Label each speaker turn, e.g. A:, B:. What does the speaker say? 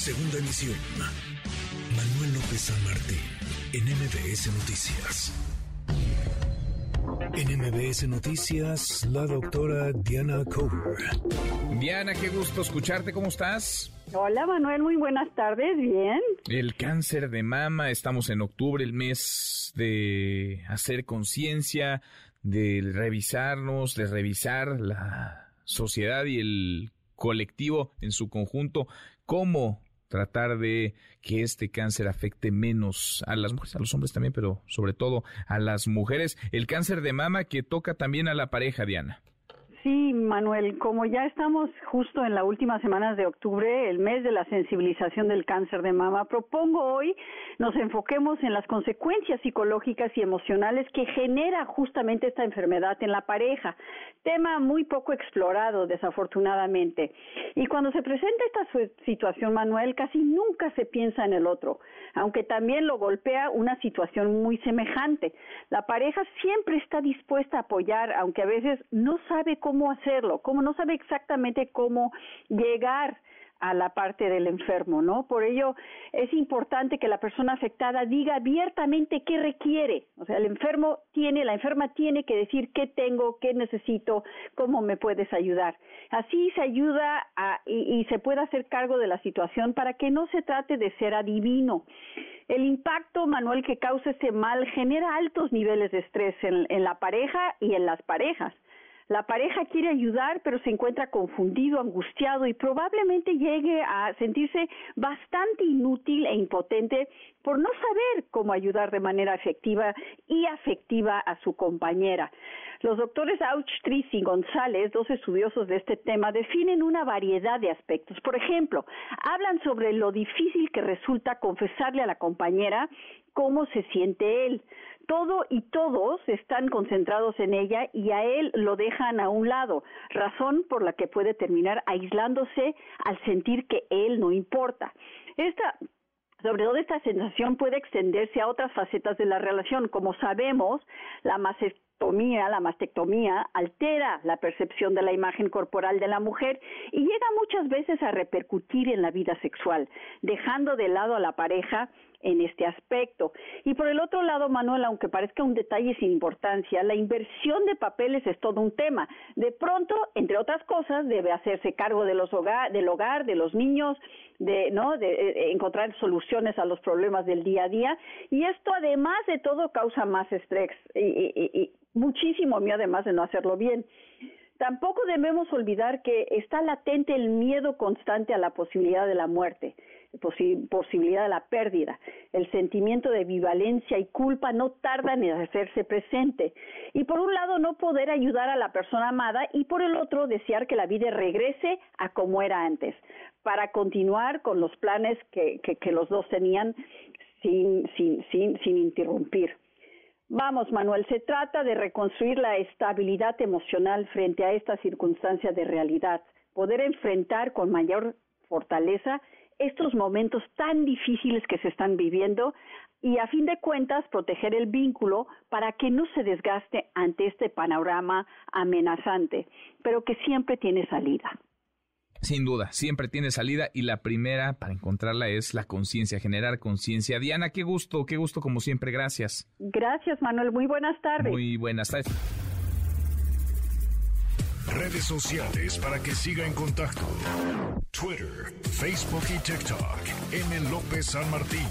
A: Segunda emisión. Manuel López San Martín, en MBS Noticias. En MBS Noticias, la doctora Diana Cover.
B: Diana, qué gusto escucharte, ¿cómo estás?
C: Hola Manuel, muy buenas tardes, bien.
B: El cáncer de mama, estamos en octubre, el mes de hacer conciencia, de revisarnos, de revisar la sociedad y el colectivo en su conjunto, cómo tratar de que este cáncer afecte menos a las mujeres, a los hombres también, pero sobre todo a las mujeres. El cáncer de mama que toca también a la pareja, Diana.
C: Sí, Manuel, como ya estamos justo en las últimas semanas de octubre, el mes de la sensibilización del cáncer de mama, propongo hoy nos enfoquemos en las consecuencias psicológicas y emocionales que genera justamente esta enfermedad en la pareja. Tema muy poco explorado, desafortunadamente. Y cuando se presenta esta situación, Manuel, casi nunca se piensa en el otro, aunque también lo golpea una situación muy semejante. La pareja siempre está dispuesta a apoyar, aunque a veces no sabe cómo cómo hacerlo, cómo no sabe exactamente cómo llegar a la parte del enfermo, ¿no? Por ello es importante que la persona afectada diga abiertamente qué requiere. O sea, el enfermo tiene, la enferma tiene que decir qué tengo, qué necesito, cómo me puedes ayudar. Así se ayuda a, y, se puede hacer cargo de la situación para que no se trate de ser adivino. El impacto, Manuel, que causa este mal genera altos niveles de estrés en la pareja y en las parejas. La pareja quiere ayudar, pero se encuentra confundido, angustiado y probablemente llegue a sentirse bastante inútil e impotente por no saber cómo ayudar de manera efectiva y afectiva a su compañera. Los doctores Auchtris y González, dos estudiosos de este tema, definen una variedad de aspectos. Por ejemplo, hablan sobre lo difícil que resulta confesarle a la compañera cómo se siente él todo y todos están concentrados en ella y a él lo dejan a un lado, razón por la que puede terminar aislándose al sentir que él no importa. Esta sobre todo esta sensación puede extenderse a otras facetas de la relación. Como sabemos, la mastectomía, la mastectomía altera la percepción de la imagen corporal de la mujer y llega muchas veces a repercutir en la vida sexual, dejando de lado a la pareja en este aspecto. Y por el otro lado, Manuel, aunque parezca un detalle sin importancia, la inversión de papeles es todo un tema. De pronto, entre otras cosas, debe hacerse cargo de los hogar, del hogar, de los niños, de, ¿no? de eh, encontrar soluciones a los problemas del día a día. Y esto, además de todo, causa más estrés y, y, y muchísimo miedo, además de no hacerlo bien. Tampoco debemos olvidar que está latente el miedo constante a la posibilidad de la muerte posibilidad de la pérdida. El sentimiento de vivalencia y culpa no tarda en hacerse presente. Y por un lado no poder ayudar a la persona amada y por el otro desear que la vida regrese a como era antes, para continuar con los planes que, que, los dos tenían sin, sin, sin, sin interrumpir. Vamos, Manuel, se trata de reconstruir la estabilidad emocional frente a estas circunstancias de realidad, poder enfrentar con mayor fortaleza estos momentos tan difíciles que se están viviendo y a fin de cuentas proteger el vínculo para que no se desgaste ante este panorama amenazante, pero que siempre tiene salida.
B: Sin duda, siempre tiene salida y la primera para encontrarla es la conciencia, generar conciencia. Diana, qué gusto, qué gusto como siempre, gracias.
C: Gracias, Manuel, muy buenas tardes.
B: Muy buenas tardes.
A: Redes sociales para que siga en contacto: Twitter, Facebook y TikTok. M. López San Martín.